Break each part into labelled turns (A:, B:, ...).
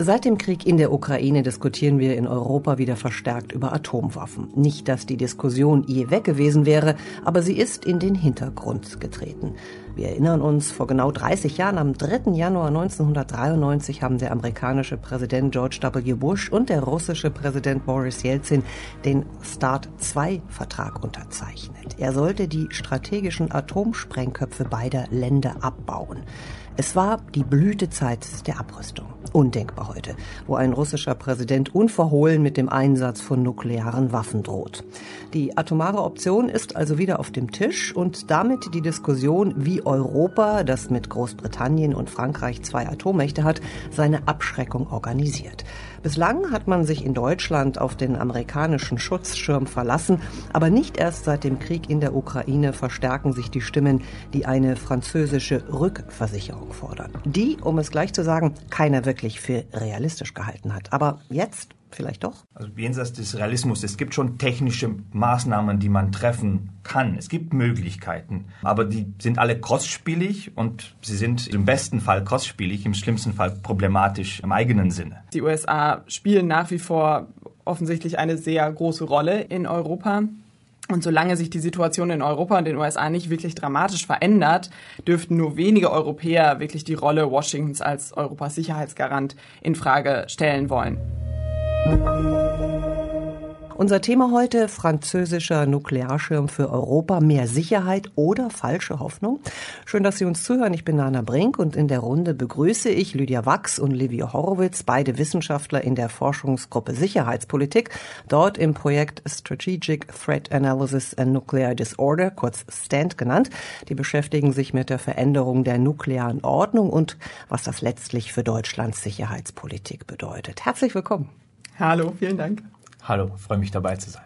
A: Seit dem Krieg in der Ukraine diskutieren wir in Europa wieder verstärkt über Atomwaffen. Nicht, dass die Diskussion je weg gewesen wäre, aber sie ist in den Hintergrund getreten. Wir erinnern uns, vor genau 30 Jahren, am 3. Januar 1993, haben der amerikanische Präsident George W. Bush und der russische Präsident Boris Yeltsin den START-2-Vertrag unterzeichnet. Er sollte die strategischen Atomsprengköpfe beider Länder abbauen. Es war die Blütezeit der Abrüstung. Undenkbar heute, wo ein russischer Präsident unverhohlen mit dem Einsatz von nuklearen Waffen droht. Die atomare Option ist also wieder auf dem Tisch und damit die Diskussion, wie Europa, das mit Großbritannien und Frankreich zwei Atommächte hat, seine Abschreckung organisiert. Bislang hat man sich in Deutschland auf den amerikanischen Schutzschirm verlassen, aber nicht erst seit dem Krieg in der Ukraine verstärken sich die Stimmen, die eine französische Rückversicherung fordern. Die, um es gleich zu sagen, keiner wirklich für realistisch gehalten hat. Aber jetzt vielleicht doch?
B: Also jenseits des Realismus, es gibt schon technische Maßnahmen, die man treffen kann. Es gibt Möglichkeiten, aber die sind alle kostspielig und sie sind im besten Fall kostspielig, im schlimmsten Fall problematisch im eigenen Sinne.
C: Die USA spielen nach wie vor offensichtlich eine sehr große Rolle in Europa. Und solange sich die Situation in Europa und den USA nicht wirklich dramatisch verändert, dürften nur wenige Europäer wirklich die Rolle Washingtons als Europas Sicherheitsgarant in Frage stellen wollen.
A: Unser Thema heute, französischer Nuklearschirm für Europa, mehr Sicherheit oder falsche Hoffnung. Schön, dass Sie uns zuhören. Ich bin Nana Brink und in der Runde begrüße ich Lydia Wachs und Livio Horowitz, beide Wissenschaftler in der Forschungsgruppe Sicherheitspolitik, dort im Projekt Strategic Threat Analysis and Nuclear Disorder, kurz STAND genannt. Die beschäftigen sich mit der Veränderung der nuklearen Ordnung und was das letztlich für Deutschlands Sicherheitspolitik bedeutet. Herzlich willkommen.
C: Hallo, vielen Dank.
B: Hallo, freue mich dabei zu sein.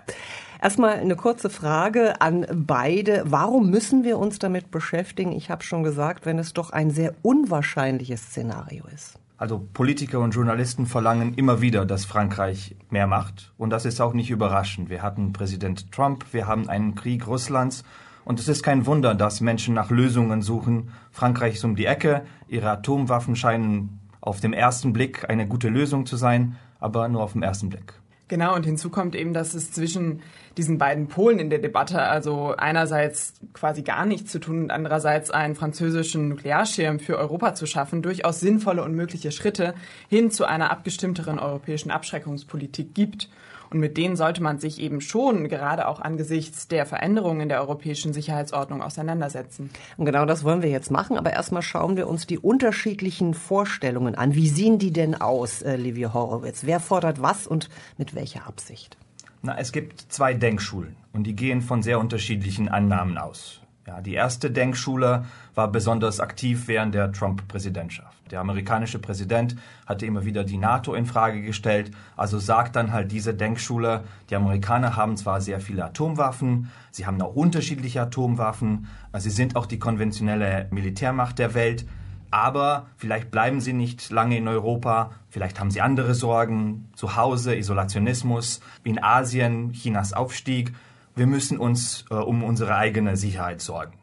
A: Erstmal eine kurze Frage an beide. Warum müssen wir uns damit beschäftigen? Ich habe schon gesagt, wenn es doch ein sehr unwahrscheinliches Szenario ist.
B: Also Politiker und Journalisten verlangen immer wieder, dass Frankreich mehr macht. Und das ist auch nicht überraschend. Wir hatten Präsident Trump, wir haben einen Krieg Russlands. Und es ist kein Wunder, dass Menschen nach Lösungen suchen. Frankreich ist um die Ecke. Ihre Atomwaffen scheinen auf dem ersten Blick eine gute Lösung zu sein aber nur auf den ersten Blick.
C: Genau, und hinzu kommt eben, dass es zwischen diesen beiden Polen in der Debatte, also einerseits quasi gar nichts zu tun und andererseits einen französischen Nuklearschirm für Europa zu schaffen, durchaus sinnvolle und mögliche Schritte hin zu einer abgestimmteren europäischen Abschreckungspolitik gibt. Und mit denen sollte man sich eben schon gerade auch angesichts der Veränderungen in der europäischen Sicherheitsordnung auseinandersetzen.
A: Und genau das wollen wir jetzt machen. Aber erstmal schauen wir uns die unterschiedlichen Vorstellungen an. Wie sehen die denn aus, äh, Livia Horowitz? Wer fordert was und mit welcher Absicht?
B: Na, es gibt zwei Denkschulen und die gehen von sehr unterschiedlichen Annahmen aus. Ja, die erste Denkschule war besonders aktiv während der Trump-Präsidentschaft. Der amerikanische Präsident hatte immer wieder die NATO in Frage gestellt. Also sagt dann halt diese Denkschule, die Amerikaner haben zwar sehr viele Atomwaffen, sie haben auch unterschiedliche Atomwaffen, sie sind auch die konventionelle Militärmacht der Welt, aber vielleicht bleiben sie nicht lange in Europa, vielleicht haben sie andere Sorgen, zu Hause, Isolationismus, in Asien, Chinas Aufstieg wir müssen uns äh, um unsere eigene Sicherheit sorgen.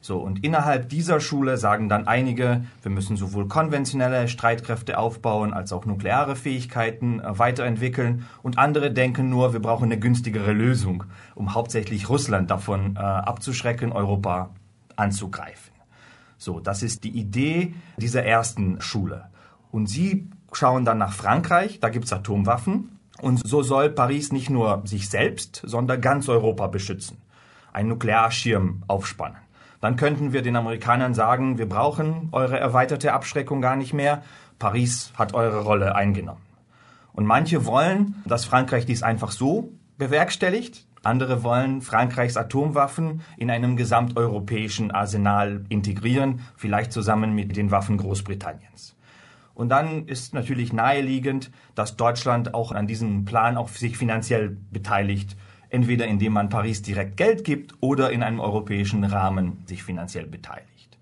B: So, und innerhalb dieser Schule sagen dann einige, wir müssen sowohl konventionelle Streitkräfte aufbauen als auch nukleare Fähigkeiten äh, weiterentwickeln. Und andere denken nur, wir brauchen eine günstigere Lösung, um hauptsächlich Russland davon äh, abzuschrecken, Europa anzugreifen. So, das ist die Idee dieser ersten Schule. Und sie schauen dann nach Frankreich, da gibt's Atomwaffen. Und so soll Paris nicht nur sich selbst, sondern ganz Europa beschützen. Ein Nuklearschirm aufspannen. Dann könnten wir den Amerikanern sagen, wir brauchen eure erweiterte Abschreckung gar nicht mehr. Paris hat eure Rolle eingenommen. Und manche wollen, dass Frankreich dies einfach so bewerkstelligt. Andere wollen Frankreichs Atomwaffen in einem gesamteuropäischen Arsenal integrieren, vielleicht zusammen mit den Waffen Großbritanniens. Und dann ist natürlich naheliegend, dass Deutschland auch an diesem Plan auch sich finanziell beteiligt, entweder indem man Paris direkt Geld gibt oder in einem europäischen Rahmen sich finanziell beteiligt.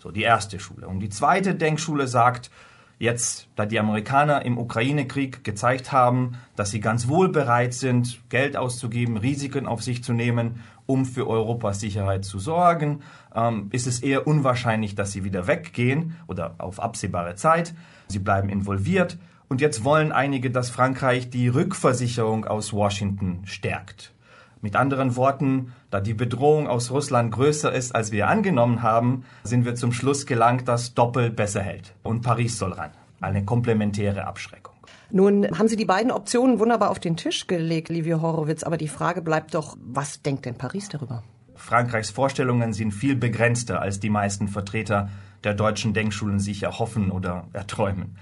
B: So die erste Schule. Und die zweite Denkschule sagt, jetzt, da die Amerikaner im Ukraine-Krieg gezeigt haben, dass sie ganz wohl bereit sind, Geld auszugeben, Risiken auf sich zu nehmen, um für Europas Sicherheit zu sorgen, ähm, ist es eher unwahrscheinlich, dass sie wieder weggehen oder auf absehbare Zeit. Sie bleiben involviert Und jetzt wollen einige, dass Frankreich die Rückversicherung aus Washington stärkt. Mit anderen Worten, da die Bedrohung aus Russland größer ist, als wir angenommen haben, sind wir zum Schluss gelangt, dass Doppel besser hält. Und Paris soll ran. Eine komplementäre Abschreckung.
A: Nun haben Sie die beiden Optionen wunderbar auf den Tisch gelegt, Livio Horowitz, aber die Frage bleibt doch, was denkt denn Paris darüber?
B: Frankreichs Vorstellungen sind viel begrenzter, als die meisten Vertreter der deutschen Denkschulen sich erhoffen oder erträumen.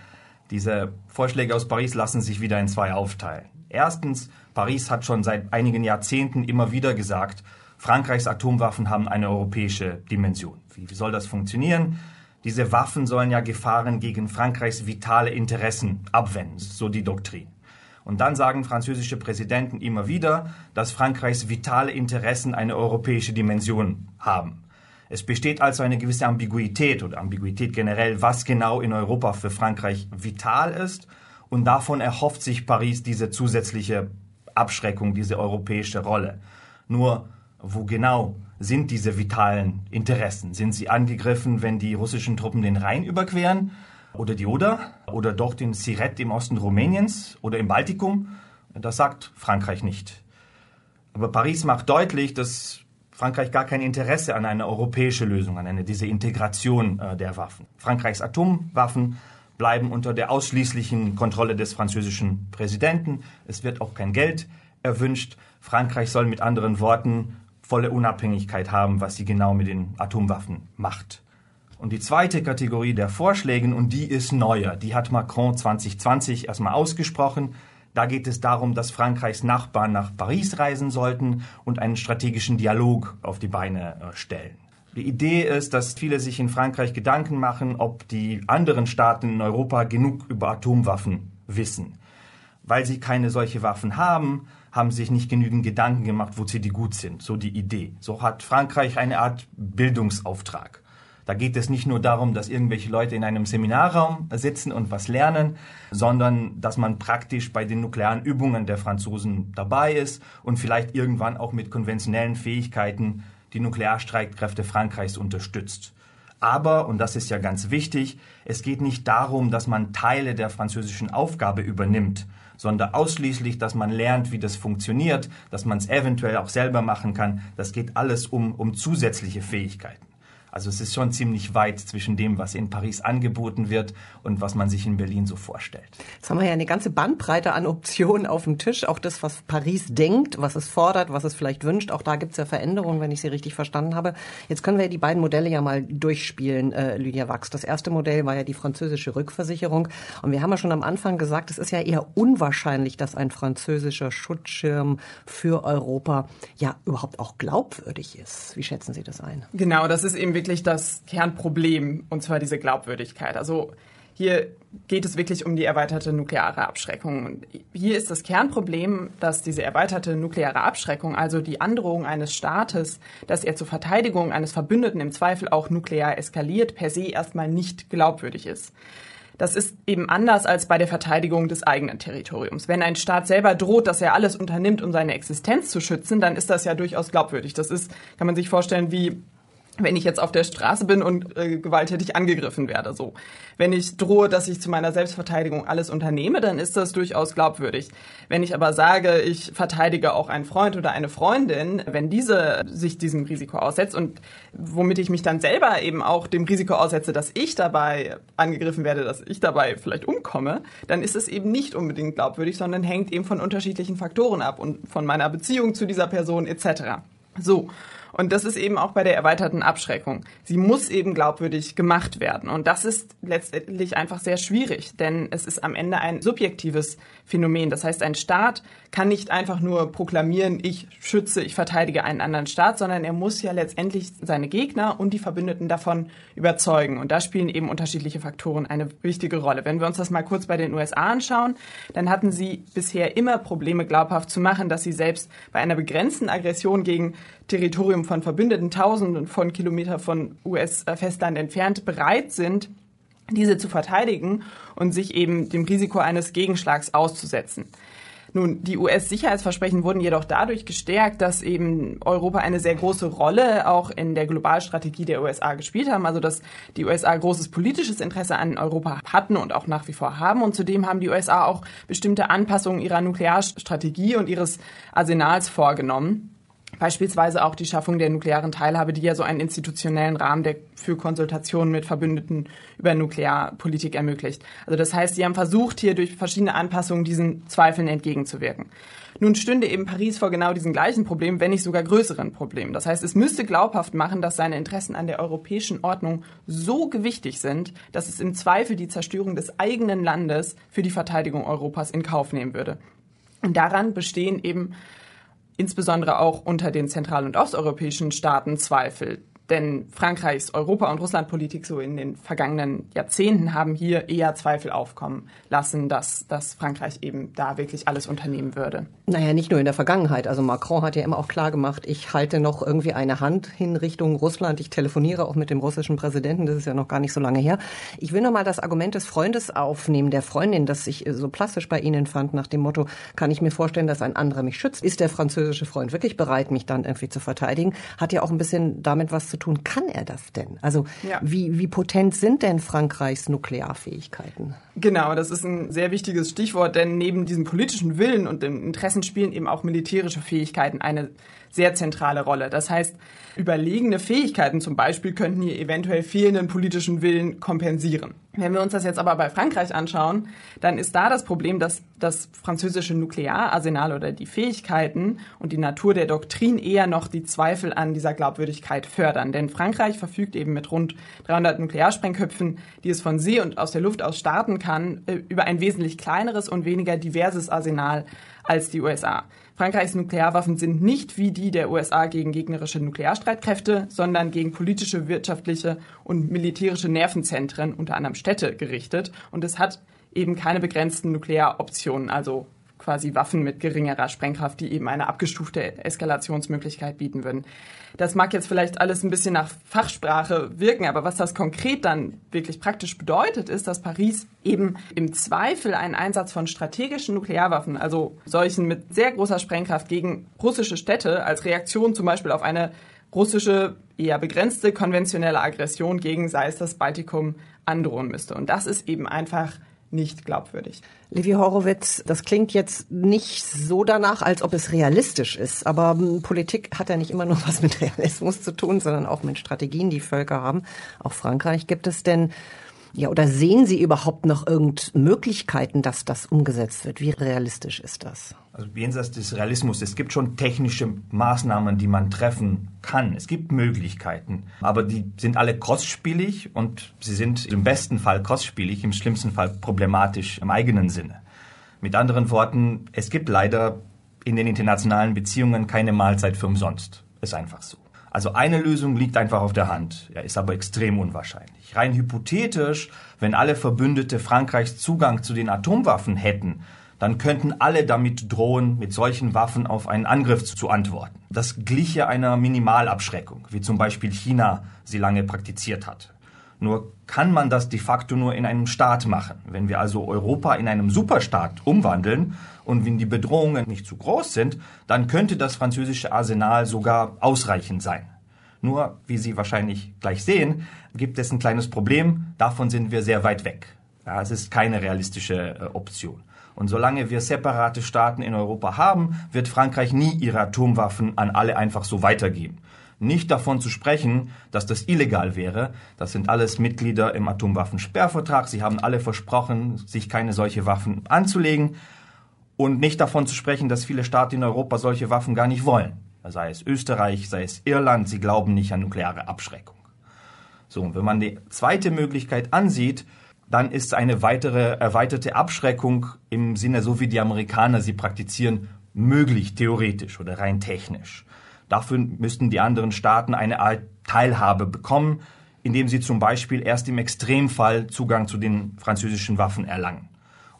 B: Diese Vorschläge aus Paris lassen sich wieder in zwei aufteilen. Erstens, Paris hat schon seit einigen Jahrzehnten immer wieder gesagt, Frankreichs Atomwaffen haben eine europäische Dimension. Wie soll das funktionieren? Diese Waffen sollen ja Gefahren gegen Frankreichs vitale Interessen abwenden, so die Doktrin. Und dann sagen französische Präsidenten immer wieder, dass Frankreichs vitale Interessen eine europäische Dimension haben. Es besteht also eine gewisse Ambiguität oder Ambiguität generell, was genau in Europa für Frankreich vital ist. Und davon erhofft sich Paris diese zusätzliche Abschreckung, diese europäische Rolle. Nur, wo genau sind diese vitalen Interessen? Sind sie angegriffen, wenn die russischen Truppen den Rhein überqueren? Oder die Oder? Oder doch den Siret im Osten Rumäniens? Oder im Baltikum? Das sagt Frankreich nicht. Aber Paris macht deutlich, dass Frankreich gar kein Interesse an einer europäischen Lösung, an eine, diese Integration äh, der Waffen. Frankreichs Atomwaffen bleiben unter der ausschließlichen Kontrolle des französischen Präsidenten. Es wird auch kein Geld erwünscht. Frankreich soll mit anderen Worten volle Unabhängigkeit haben, was sie genau mit den Atomwaffen macht. Und die zweite Kategorie der Vorschlägen, und die ist neuer, die hat Macron 2020 erstmal ausgesprochen, da geht es darum, dass Frankreichs Nachbarn nach Paris reisen sollten und einen strategischen Dialog auf die Beine äh, stellen. Die Idee ist, dass viele sich in Frankreich Gedanken machen, ob die anderen Staaten in Europa genug über Atomwaffen wissen. Weil sie keine solche Waffen haben, haben sich nicht genügend Gedanken gemacht, wozu die gut sind. So die Idee. So hat Frankreich eine Art Bildungsauftrag. Da geht es nicht nur darum, dass irgendwelche Leute in einem Seminarraum sitzen und was lernen, sondern dass man praktisch bei den nuklearen Übungen der Franzosen dabei ist und vielleicht irgendwann auch mit konventionellen Fähigkeiten die Nuklearstreitkräfte Frankreichs unterstützt. Aber, und das ist ja ganz wichtig, es geht nicht darum, dass man Teile der französischen Aufgabe übernimmt, sondern ausschließlich, dass man lernt, wie das funktioniert, dass man es eventuell auch selber machen kann. Das geht alles um, um zusätzliche Fähigkeiten. Also es ist schon ziemlich weit zwischen dem, was in Paris angeboten wird und was man sich in Berlin so vorstellt.
A: Jetzt haben wir ja eine ganze Bandbreite an Optionen auf dem Tisch. Auch das, was Paris denkt, was es fordert, was es vielleicht wünscht. Auch da gibt es ja Veränderungen, wenn ich Sie richtig verstanden habe. Jetzt können wir die beiden Modelle ja mal durchspielen, äh, Lydia Wachs. Das erste Modell war ja die französische Rückversicherung. Und wir haben ja schon am Anfang gesagt, es ist ja eher unwahrscheinlich, dass ein französischer Schutzschirm für Europa ja überhaupt auch glaubwürdig ist. Wie schätzen Sie das ein?
C: Genau, das ist eben wirklich das Kernproblem, und zwar diese Glaubwürdigkeit. Also hier geht es wirklich um die erweiterte nukleare Abschreckung. Und hier ist das Kernproblem, dass diese erweiterte nukleare Abschreckung, also die Androhung eines Staates, dass er zur Verteidigung eines Verbündeten im Zweifel auch nuklear eskaliert, per se erstmal nicht glaubwürdig ist. Das ist eben anders als bei der Verteidigung des eigenen Territoriums. Wenn ein Staat selber droht, dass er alles unternimmt, um seine Existenz zu schützen, dann ist das ja durchaus glaubwürdig. Das ist, kann man sich vorstellen, wie wenn ich jetzt auf der Straße bin und äh, gewalttätig angegriffen werde. So, wenn ich drohe, dass ich zu meiner Selbstverteidigung alles unternehme, dann ist das durchaus glaubwürdig. Wenn ich aber sage, ich verteidige auch einen Freund oder eine Freundin, wenn diese sich diesem Risiko aussetzt und womit ich mich dann selber eben auch dem Risiko aussetze, dass ich dabei angegriffen werde, dass ich dabei vielleicht umkomme, dann ist es eben nicht unbedingt glaubwürdig, sondern hängt eben von unterschiedlichen Faktoren ab und von meiner Beziehung zu dieser Person etc. So. Und das ist eben auch bei der erweiterten Abschreckung. Sie muss eben glaubwürdig gemacht werden. Und das ist letztendlich einfach sehr schwierig, denn es ist am Ende ein subjektives Phänomen. Das heißt, ein Staat kann nicht einfach nur proklamieren, ich schütze, ich verteidige einen anderen Staat, sondern er muss ja letztendlich seine Gegner und die Verbündeten davon überzeugen. Und da spielen eben unterschiedliche Faktoren eine wichtige Rolle. Wenn wir uns das mal kurz bei den USA anschauen, dann hatten sie bisher immer Probleme glaubhaft zu machen, dass sie selbst bei einer begrenzten Aggression gegen Territorium von Verbündeten, Tausenden von Kilometern von US-Festland entfernt, bereit sind, diese zu verteidigen und sich eben dem Risiko eines Gegenschlags auszusetzen. Nun, die US-Sicherheitsversprechen wurden jedoch dadurch gestärkt, dass eben Europa eine sehr große Rolle auch in der Globalstrategie der USA gespielt haben, also dass die USA großes politisches Interesse an Europa hatten und auch nach wie vor haben. Und zudem haben die USA auch bestimmte Anpassungen ihrer Nuklearstrategie und ihres Arsenals vorgenommen. Beispielsweise auch die Schaffung der nuklearen Teilhabe, die ja so einen institutionellen Rahmen der, für Konsultationen mit Verbündeten über Nuklearpolitik ermöglicht. Also das heißt, sie haben versucht, hier durch verschiedene Anpassungen diesen Zweifeln entgegenzuwirken. Nun stünde eben Paris vor genau diesen gleichen Problemen, wenn nicht sogar größeren Problemen. Das heißt, es müsste glaubhaft machen, dass seine Interessen an der europäischen Ordnung so gewichtig sind, dass es im Zweifel die Zerstörung des eigenen Landes für die Verteidigung Europas in Kauf nehmen würde. Und daran bestehen eben insbesondere auch unter den zentral- und osteuropäischen Staaten Zweifel. Denn Frankreichs Europa- und Russlandpolitik so in den vergangenen Jahrzehnten haben hier eher Zweifel aufkommen lassen, dass, dass Frankreich eben da wirklich alles unternehmen würde.
A: Naja, nicht nur in der Vergangenheit. Also Macron hat ja immer auch klar gemacht, ich halte noch irgendwie eine Hand hin Richtung Russland. Ich telefoniere auch mit dem russischen Präsidenten. Das ist ja noch gar nicht so lange her. Ich will noch mal das Argument des Freundes aufnehmen, der Freundin, das ich so plastisch bei Ihnen fand, nach dem Motto, kann ich mir vorstellen, dass ein anderer mich schützt? Ist der französische Freund wirklich bereit, mich dann irgendwie zu verteidigen? Hat ja auch ein bisschen damit was zu tun. Kann er das denn? Also ja. wie, wie potent sind denn Frankreichs Nuklearfähigkeiten?
C: Genau, das ist ein sehr wichtiges Stichwort, denn neben diesem politischen Willen und den Interessen spielen eben auch militärische Fähigkeiten eine sehr zentrale Rolle. Das heißt, überlegene Fähigkeiten zum Beispiel könnten hier eventuell fehlenden politischen Willen kompensieren. Wenn wir uns das jetzt aber bei Frankreich anschauen, dann ist da das Problem, dass das französische Nukleararsenal oder die Fähigkeiten und die Natur der Doktrin eher noch die Zweifel an dieser Glaubwürdigkeit fördern. Denn Frankreich verfügt eben mit rund 300 Nuklearsprengköpfen, die es von See und aus der Luft aus starten kann, äh, über ein wesentlich kleineres und weniger diverses Arsenal als die USA. Frankreichs Nuklearwaffen sind nicht wie die der USA gegen gegnerische Nuklearstreitkräfte, sondern gegen politische, wirtschaftliche und militärische Nervenzentren, unter anderem Städte, gerichtet. Und es hat eben keine begrenzten Nuklearoptionen, also quasi Waffen mit geringerer Sprengkraft, die eben eine abgestufte Eskalationsmöglichkeit bieten würden. Das mag jetzt vielleicht alles ein bisschen nach Fachsprache wirken, aber was das konkret dann wirklich praktisch bedeutet, ist, dass Paris eben im Zweifel einen Einsatz von strategischen Nuklearwaffen, also solchen mit sehr großer Sprengkraft gegen russische Städte als Reaktion zum Beispiel auf eine russische, eher begrenzte konventionelle Aggression gegen, sei es das Baltikum, androhen müsste. Und das ist eben einfach nicht glaubwürdig.
A: Levi Horowitz, das klingt jetzt nicht so danach, als ob es realistisch ist. Aber hm, Politik hat ja nicht immer nur was mit Realismus zu tun, sondern auch mit Strategien, die Völker haben. Auch Frankreich gibt es denn ja, oder sehen Sie überhaupt noch irgend Möglichkeiten, dass das umgesetzt wird? Wie realistisch ist das?
B: Also jenseits des Realismus, es gibt schon technische Maßnahmen, die man treffen kann. Es gibt Möglichkeiten, aber die sind alle kostspielig und sie sind im besten Fall kostspielig, im schlimmsten Fall problematisch im eigenen Sinne. Mit anderen Worten, es gibt leider in den internationalen Beziehungen keine Mahlzeit für umsonst. Ist einfach so. Also eine Lösung liegt einfach auf der Hand, ja, ist aber extrem unwahrscheinlich. Rein hypothetisch, wenn alle Verbündete Frankreichs Zugang zu den Atomwaffen hätten, dann könnten alle damit drohen, mit solchen Waffen auf einen Angriff zu antworten. Das gliche einer Minimalabschreckung, wie zum Beispiel China sie lange praktiziert hat. Nur kann man das de facto nur in einem Staat machen. Wenn wir also Europa in einem Superstaat umwandeln und wenn die Bedrohungen nicht zu groß sind, dann könnte das französische Arsenal sogar ausreichend sein. Nur, wie Sie wahrscheinlich gleich sehen, gibt es ein kleines Problem. Davon sind wir sehr weit weg. Ja, es ist keine realistische äh, Option. Und solange wir separate Staaten in Europa haben, wird Frankreich nie ihre Atomwaffen an alle einfach so weitergeben. Nicht davon zu sprechen, dass das illegal wäre. Das sind alles Mitglieder im Atomwaffensperrvertrag. Sie haben alle versprochen, sich keine solche Waffen anzulegen. Und nicht davon zu sprechen, dass viele Staaten in Europa solche Waffen gar nicht wollen. Sei es Österreich, sei es Irland, sie glauben nicht an nukleare Abschreckung. So, und wenn man die zweite Möglichkeit ansieht, dann ist eine weitere erweiterte Abschreckung im Sinne, so wie die Amerikaner sie praktizieren, möglich, theoretisch oder rein technisch. Dafür müssten die anderen Staaten eine Art Teilhabe bekommen, indem sie zum Beispiel erst im Extremfall Zugang zu den französischen Waffen erlangen.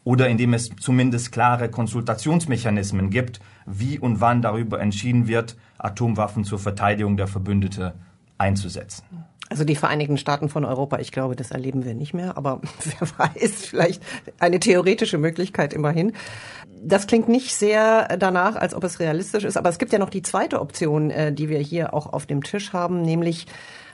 B: Oder indem es zumindest klare Konsultationsmechanismen gibt, wie und wann darüber entschieden wird, Atomwaffen zur Verteidigung der Verbündete einzusetzen.
A: Also die Vereinigten Staaten von Europa, ich glaube, das erleben wir nicht mehr, aber wer weiß, vielleicht eine theoretische Möglichkeit immerhin. Das klingt nicht sehr danach, als ob es realistisch ist, aber es gibt ja noch die zweite Option, äh, die wir hier auch auf dem Tisch haben, nämlich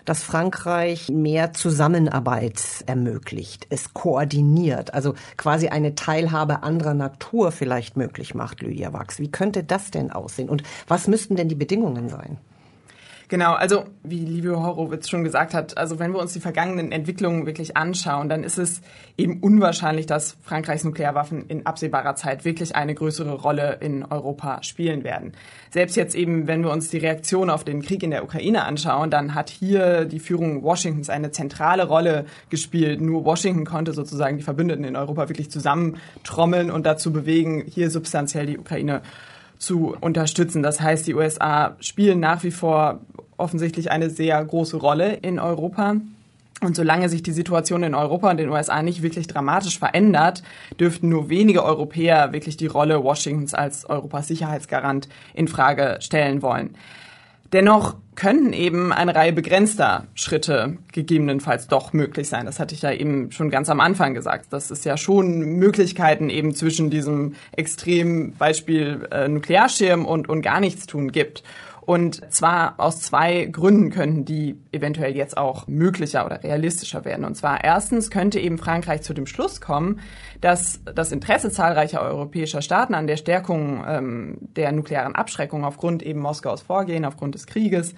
A: dass Frankreich mehr Zusammenarbeit ermöglicht, es koordiniert, also quasi eine Teilhabe anderer Natur vielleicht möglich macht, Lydia Wachs. Wie könnte das denn aussehen und was müssten denn die Bedingungen sein?
C: Genau, also wie Livio Horowitz schon gesagt hat, also wenn wir uns die vergangenen Entwicklungen wirklich anschauen, dann ist es eben unwahrscheinlich, dass Frankreichs Nuklearwaffen in absehbarer Zeit wirklich eine größere Rolle in Europa spielen werden. Selbst jetzt eben, wenn wir uns die Reaktion auf den Krieg in der Ukraine anschauen, dann hat hier die Führung Washingtons eine zentrale Rolle gespielt. Nur Washington konnte sozusagen die Verbündeten in Europa wirklich zusammentrommeln und dazu bewegen, hier substanziell die Ukraine zu unterstützen. Das heißt, die USA spielen nach wie vor offensichtlich eine sehr große Rolle in Europa. Und solange sich die Situation in Europa und den USA nicht wirklich dramatisch verändert, dürften nur wenige Europäer wirklich die Rolle Washingtons als Europas Sicherheitsgarant in Frage stellen wollen. Dennoch können eben eine Reihe begrenzter Schritte gegebenenfalls doch möglich sein. Das hatte ich ja eben schon ganz am Anfang gesagt. Das ist ja schon Möglichkeiten eben zwischen diesem extremen Beispiel äh, Nuklearschirm und, und gar nichts tun gibt. Und zwar aus zwei Gründen könnten die eventuell jetzt auch möglicher oder realistischer werden. Und zwar erstens könnte eben Frankreich zu dem Schluss kommen, dass das Interesse zahlreicher europäischer Staaten an der Stärkung ähm, der nuklearen Abschreckung aufgrund eben Moskaus Vorgehen, aufgrund des Krieges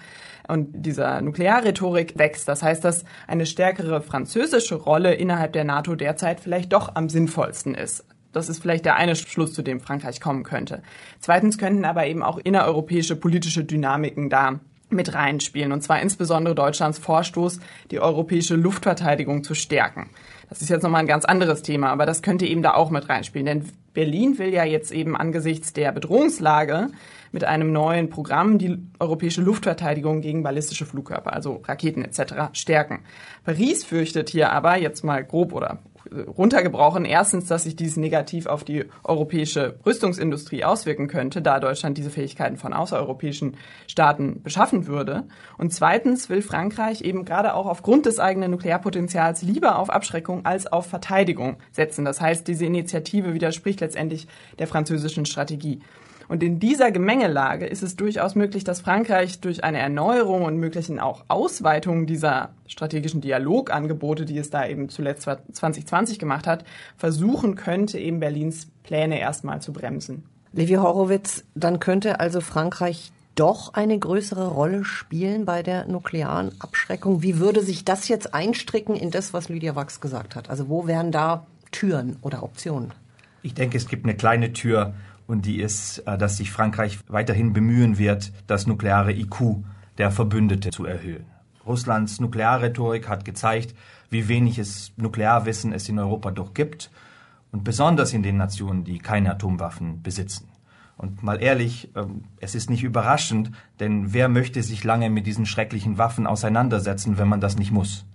C: und dieser Nuklearrhetorik wächst. Das heißt, dass eine stärkere französische Rolle innerhalb der NATO derzeit vielleicht doch am sinnvollsten ist. Das ist vielleicht der eine Schluss, zu dem Frankreich kommen könnte. Zweitens könnten aber eben auch innereuropäische politische Dynamiken da mit reinspielen, und zwar insbesondere Deutschlands Vorstoß, die europäische Luftverteidigung zu stärken. Das ist jetzt nochmal ein ganz anderes Thema, aber das könnte eben da auch mit reinspielen, denn Berlin will ja jetzt eben angesichts der Bedrohungslage mit einem neuen Programm die europäische Luftverteidigung gegen ballistische Flugkörper, also Raketen etc. stärken. Paris fürchtet hier aber jetzt mal grob oder runtergebrochen. Erstens, dass sich dies negativ auf die europäische Rüstungsindustrie auswirken könnte, da Deutschland diese Fähigkeiten von außereuropäischen Staaten beschaffen würde. Und zweitens will Frankreich eben gerade auch aufgrund des eigenen Nuklearpotenzials lieber auf Abschreckung als auf Verteidigung setzen. Das heißt, diese Initiative widerspricht letztendlich der französischen Strategie. Und in dieser Gemengelage ist es durchaus möglich, dass Frankreich durch eine Erneuerung und möglichen auch Ausweitung dieser strategischen Dialogangebote, die es da eben zuletzt 2020 gemacht hat, versuchen könnte, eben Berlins Pläne erstmal zu bremsen.
A: Levi Horowitz, dann könnte also Frankreich doch eine größere Rolle spielen bei der nuklearen Abschreckung. Wie würde sich das jetzt einstricken in das, was Lydia Wachs gesagt hat? Also wo wären da Türen oder Optionen?
B: Ich denke, es gibt eine kleine Tür und die ist, äh, dass sich Frankreich weiterhin bemühen wird, das nukleare IQ der Verbündete zu erhöhen. Russlands Nuklearrhetorik hat gezeigt, wie wenig es Nuklearwissen es in Europa doch gibt und besonders in den Nationen, die keine Atomwaffen besitzen. Und mal ehrlich, ähm, es ist nicht überraschend, denn wer möchte sich lange mit diesen schrecklichen Waffen auseinandersetzen, wenn man das nicht muss?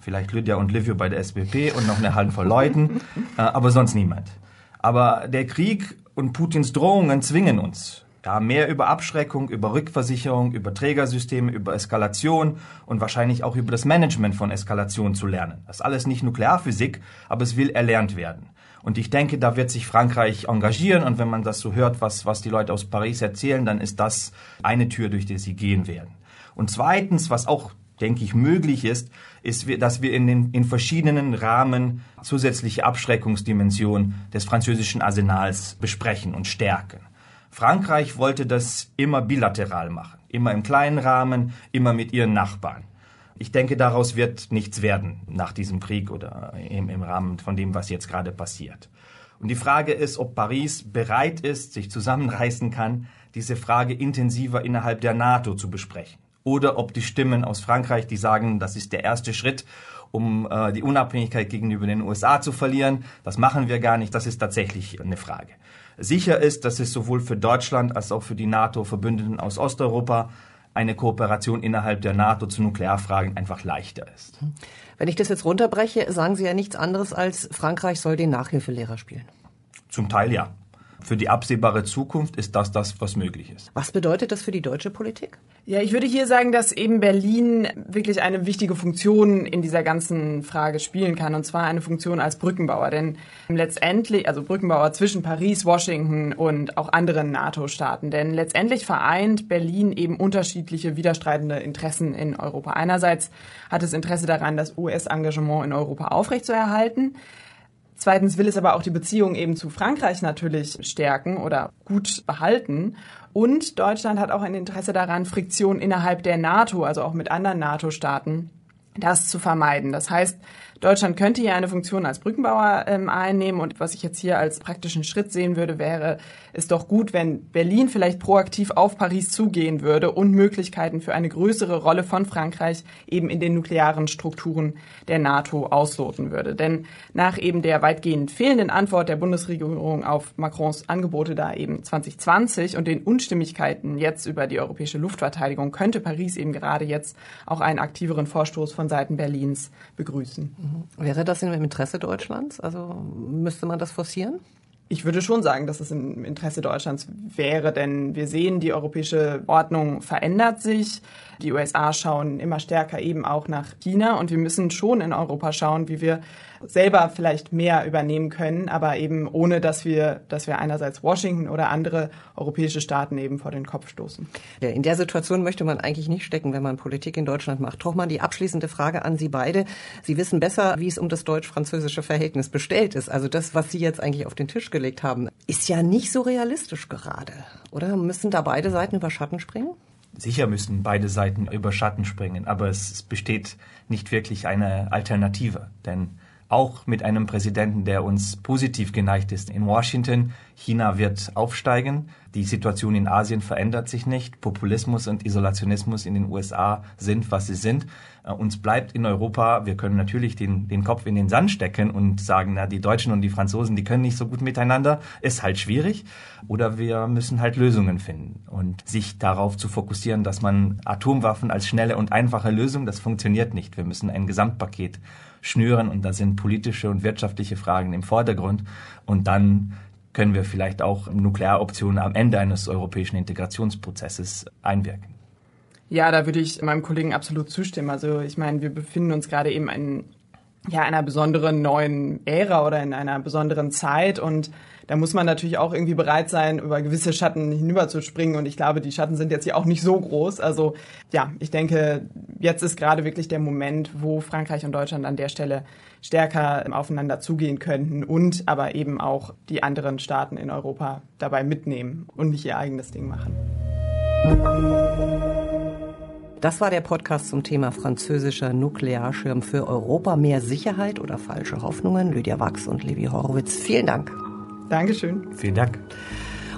B: Vielleicht Lydia und Livio bei der SBP und noch eine Handvoll Leuten, äh, aber sonst niemand. Aber der Krieg und Putins Drohungen zwingen uns. Ja, mehr über Abschreckung, über Rückversicherung, über Trägersysteme, über Eskalation und wahrscheinlich auch über das Management von Eskalation zu lernen. Das ist alles nicht Nuklearphysik, aber es will erlernt werden. Und ich denke, da wird sich Frankreich engagieren. Und wenn man das so hört, was, was die Leute aus Paris erzählen, dann ist das eine Tür, durch die sie gehen werden. Und zweitens, was auch denke ich, möglich ist, ist, dass wir in, den, in verschiedenen Rahmen zusätzliche Abschreckungsdimensionen des französischen Arsenals besprechen und stärken. Frankreich wollte das immer bilateral machen, immer im kleinen Rahmen, immer mit ihren Nachbarn. Ich denke, daraus wird nichts werden nach diesem Krieg oder im, im Rahmen von dem, was jetzt gerade passiert. Und die Frage ist, ob Paris bereit ist, sich zusammenreißen kann, diese Frage intensiver innerhalb der NATO zu besprechen oder ob die Stimmen aus Frankreich, die sagen, das ist der erste Schritt, um äh, die Unabhängigkeit gegenüber den USA zu verlieren. Das machen wir gar nicht. Das ist tatsächlich eine Frage. Sicher ist, dass es sowohl für Deutschland als auch für die NATO-Verbündeten aus Osteuropa eine Kooperation innerhalb der NATO zu Nuklearfragen einfach leichter ist.
A: Wenn ich das jetzt runterbreche, sagen Sie ja nichts anderes als Frankreich soll den Nachhilfelehrer spielen.
B: Zum Teil ja. Für die absehbare Zukunft ist das das, was möglich ist.
A: Was bedeutet das für die deutsche Politik?
C: Ja, ich würde hier sagen, dass eben Berlin wirklich eine wichtige Funktion in dieser ganzen Frage spielen kann, und zwar eine Funktion als Brückenbauer. Denn letztendlich, also Brückenbauer zwischen Paris, Washington und auch anderen NATO-Staaten. Denn letztendlich vereint Berlin eben unterschiedliche widerstreitende Interessen in Europa. Einerseits hat es Interesse daran, das US-Engagement in Europa aufrechtzuerhalten. Zweitens will es aber auch die Beziehung eben zu Frankreich natürlich stärken oder gut behalten. Und Deutschland hat auch ein Interesse daran, Friktion innerhalb der NATO, also auch mit anderen NATO-Staaten, das zu vermeiden. Das heißt, Deutschland könnte hier eine Funktion als Brückenbauer ähm, einnehmen und was ich jetzt hier als praktischen Schritt sehen würde, wäre es doch gut, wenn Berlin vielleicht proaktiv auf Paris zugehen würde und Möglichkeiten für eine größere Rolle von Frankreich eben in den nuklearen Strukturen der NATO ausloten würde. Denn nach eben der weitgehend fehlenden Antwort der Bundesregierung auf Macrons Angebote da eben 2020 und den Unstimmigkeiten jetzt über die europäische Luftverteidigung könnte Paris eben gerade jetzt auch einen aktiveren Vorstoß von Seiten Berlins begrüßen.
A: Wäre das im Interesse Deutschlands? Also müsste man das forcieren?
C: Ich würde schon sagen, dass es im Interesse Deutschlands wäre, denn wir sehen, die europäische Ordnung verändert sich. Die USA schauen immer stärker eben auch nach China und wir müssen schon in Europa schauen, wie wir selber vielleicht mehr übernehmen können, aber eben ohne, dass wir, dass wir einerseits Washington oder andere europäische Staaten eben vor den Kopf stoßen.
A: In der Situation möchte man eigentlich nicht stecken, wenn man Politik in Deutschland macht. Trochmann, die abschließende Frage an Sie beide. Sie wissen besser, wie es um das deutsch-französische Verhältnis bestellt ist. Also das, was Sie jetzt eigentlich auf den Tisch gelegt haben, ist ja nicht so realistisch gerade. Oder müssen da beide Seiten über Schatten springen?
B: Sicher müssen beide Seiten über Schatten springen, aber es besteht nicht wirklich eine Alternative. Denn auch mit einem Präsidenten, der uns positiv geneigt ist in Washington. China wird aufsteigen. Die Situation in Asien verändert sich nicht. Populismus und Isolationismus in den USA sind, was sie sind. Äh, uns bleibt in Europa, wir können natürlich den, den Kopf in den Sand stecken und sagen, na, die Deutschen und die Franzosen, die können nicht so gut miteinander. Ist halt schwierig. Oder wir müssen halt Lösungen finden. Und sich darauf zu fokussieren, dass man Atomwaffen als schnelle und einfache Lösung, das funktioniert nicht. Wir müssen ein Gesamtpaket schnüren und da sind politische und wirtschaftliche Fragen im Vordergrund und dann können wir vielleicht auch Nuklearoptionen am Ende eines europäischen Integrationsprozesses einwirken.
C: Ja, da würde ich meinem Kollegen absolut zustimmen. Also ich meine, wir befinden uns gerade eben in ja, einer besonderen neuen Ära oder in einer besonderen Zeit und da muss man natürlich auch irgendwie bereit sein, über gewisse Schatten hinüberzuspringen. Und ich glaube, die Schatten sind jetzt hier auch nicht so groß. Also ja, ich denke, jetzt ist gerade wirklich der Moment, wo Frankreich und Deutschland an der Stelle stärker aufeinander zugehen könnten und aber eben auch die anderen Staaten in Europa dabei mitnehmen und nicht ihr eigenes Ding machen.
A: Das war der Podcast zum Thema französischer Nuklearschirm für Europa. Mehr Sicherheit oder falsche Hoffnungen? Lydia Wachs und Levi Horowitz. Vielen Dank.
C: Dankeschön.
B: Vielen Dank.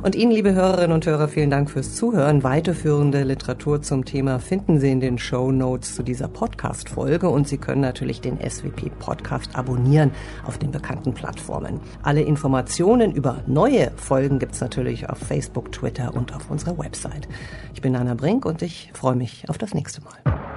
A: Und Ihnen, liebe Hörerinnen und Hörer, vielen Dank fürs Zuhören. Weiterführende Literatur zum Thema finden Sie in den Show Notes zu dieser Podcast-Folge und Sie können natürlich den SWP-Podcast abonnieren auf den bekannten Plattformen. Alle Informationen über neue Folgen gibt's natürlich auf Facebook, Twitter und auf unserer Website. Ich bin Anna Brink und ich freue mich auf das nächste Mal.